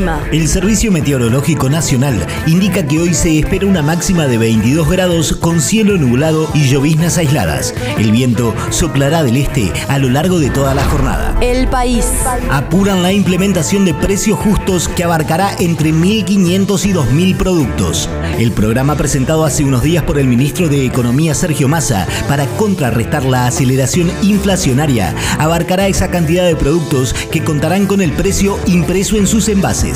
El clima. El Servicio Meteorológico Nacional indica que hoy se espera una máxima de 22 grados con cielo nublado y lloviznas aisladas. El viento soplará del este a lo largo de toda la jornada. El país. Apuran la implementación de precios justos que abarcará entre 1.500 y 2.000 productos. El programa presentado hace unos días por el ministro de Economía Sergio Massa para contrarrestar la aceleración inflacionaria abarcará esa cantidad de productos que contarán con el precio impreso en sus envases.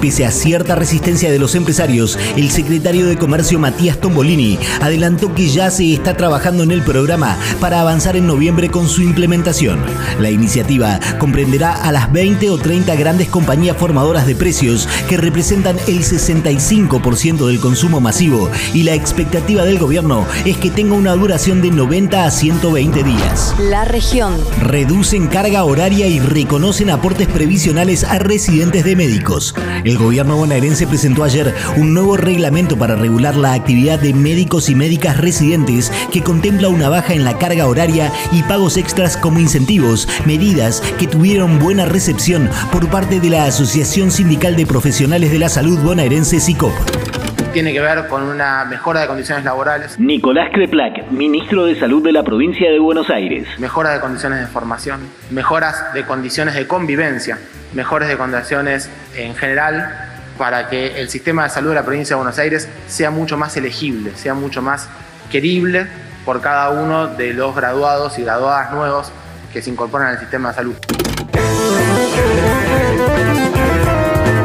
Pese a cierta resistencia de los empresarios, el secretario de Comercio Matías Tombolini adelantó que ya se está trabajando en el programa para avanzar en noviembre con su implementación. La iniciativa comprenderá a las 20 o 30 grandes compañías formadoras de precios que representan el 65% del consumo masivo y la expectativa del gobierno es que tenga una duración de 90 a 120 días. La región. Reducen carga horaria y reconocen aportes previsionales a residentes de médicos. El gobierno bonaerense presentó ayer un nuevo reglamento para regular la actividad de médicos y médicas residentes que contempla una baja en la carga horaria y pagos extras como incentivos, medidas que tuvieron buena recepción por parte de la Asociación Sindical de Profesionales de la Salud bonaerense SICOP tiene que ver con una mejora de condiciones laborales. Nicolás Creplac, ministro de Salud de la provincia de Buenos Aires. Mejora de condiciones de formación, mejoras de condiciones de convivencia, mejores de condiciones en general para que el sistema de salud de la provincia de Buenos Aires sea mucho más elegible, sea mucho más querible por cada uno de los graduados y graduadas nuevos que se incorporan al sistema de salud.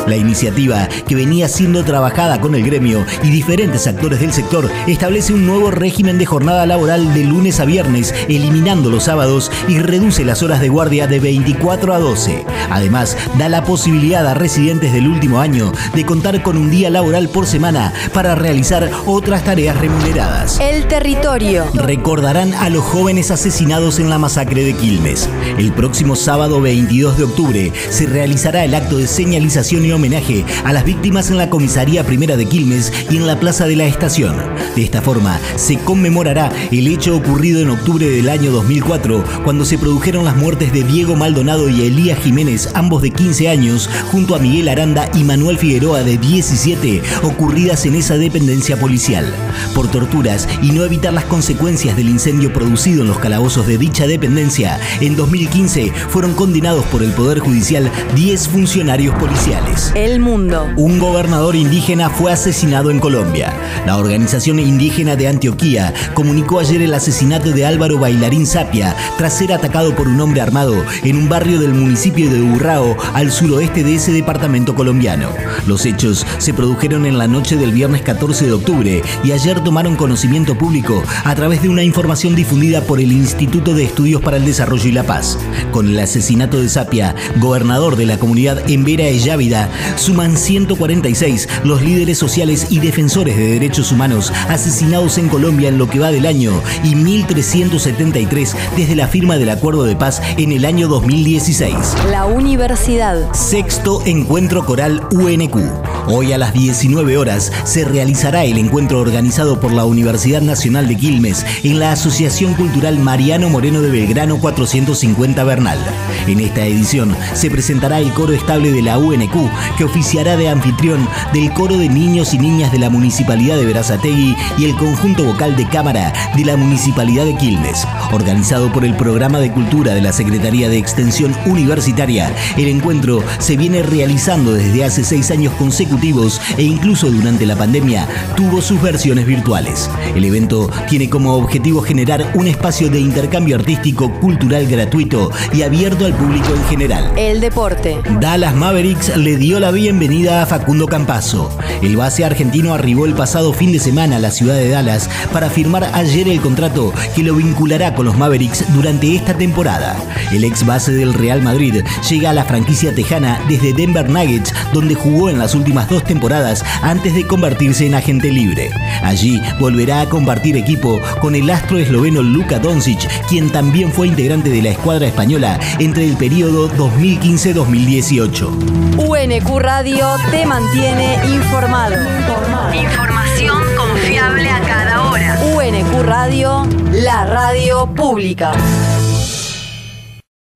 La iniciativa, que venía siendo trabajada con el gremio y diferentes actores del sector, establece un nuevo régimen de jornada laboral de lunes a viernes, eliminando los sábados y reduce las horas de guardia de 24 a 12. Además, da la posibilidad a residentes del último año de contar con un día laboral por semana para realizar otras tareas remuneradas. El territorio. Recordarán a los jóvenes asesinados en la masacre de Quilmes. El próximo sábado 22 de octubre se realizará el acto de señalización y homenaje a las víctimas en la Comisaría Primera de Quilmes y en la Plaza de la Estación. De esta forma, se conmemorará el hecho ocurrido en octubre del año 2004, cuando se produjeron las muertes de Diego Maldonado y Elías Jiménez, ambos de 15 años, junto a Miguel Aranda y Manuel Figueroa de 17, ocurridas en esa dependencia policial. Por torturas y no evitar las consecuencias del incendio producido en los calabozos de dicha dependencia, en 2015 fueron condenados por el Poder Judicial 10 funcionarios policiales. El mundo. Un gobernador indígena fue asesinado en Colombia. La organización indígena de Antioquía comunicó ayer el asesinato de Álvaro Bailarín Sapia tras ser atacado por un hombre armado en un barrio del municipio de Urrao, al suroeste de ese departamento colombiano. Los hechos se produjeron en la noche del viernes 14 de octubre y ayer tomaron conocimiento público a través de una información difundida por el Instituto de Estudios para el Desarrollo y la Paz. Con el asesinato de Sapia, gobernador de la comunidad Embera Eyávida, suman 146 los líderes sociales y defensores de derechos humanos asesinados en Colombia en lo que va del año y 1.373 desde la firma del acuerdo de paz en el año 2016. La universidad. Sexto Encuentro Coral UNQ. Hoy a las 19 horas se realizará el encuentro organizado por la Universidad Nacional de Quilmes en la Asociación Cultural Mariano Moreno de Belgrano 450 Bernal. En esta edición se presentará el coro estable de la UNQ que oficiará de anfitrión del coro de niños y niñas de la Municipalidad de Verazategui y el conjunto vocal de cámara de la Municipalidad de Quilmes. Organizado por el Programa de Cultura de la Secretaría de Extensión Universitaria, el encuentro se viene realizando desde hace seis años consecutivos e incluso durante la pandemia tuvo sus versiones virtuales. El evento tiene como objetivo generar un espacio de intercambio artístico, cultural gratuito y abierto al público en general. El deporte. Dallas Mavericks le dio la bienvenida a Facundo Campazo. El base argentino arribó el pasado fin de semana a la ciudad de Dallas para firmar ayer el contrato que lo vinculará con los Mavericks durante esta temporada. El ex base del Real Madrid llega a la franquicia tejana desde Denver Nuggets, donde jugó en las últimas dos temporadas antes de convertirse en agente libre. Allí volverá a compartir equipo con el astro esloveno Luka Doncic, quien también fue integrante de la escuadra española entre el periodo 2015-2018. UNQ Radio te mantiene informado. Información confiable a cada hora. UNQ Radio, la radio pública.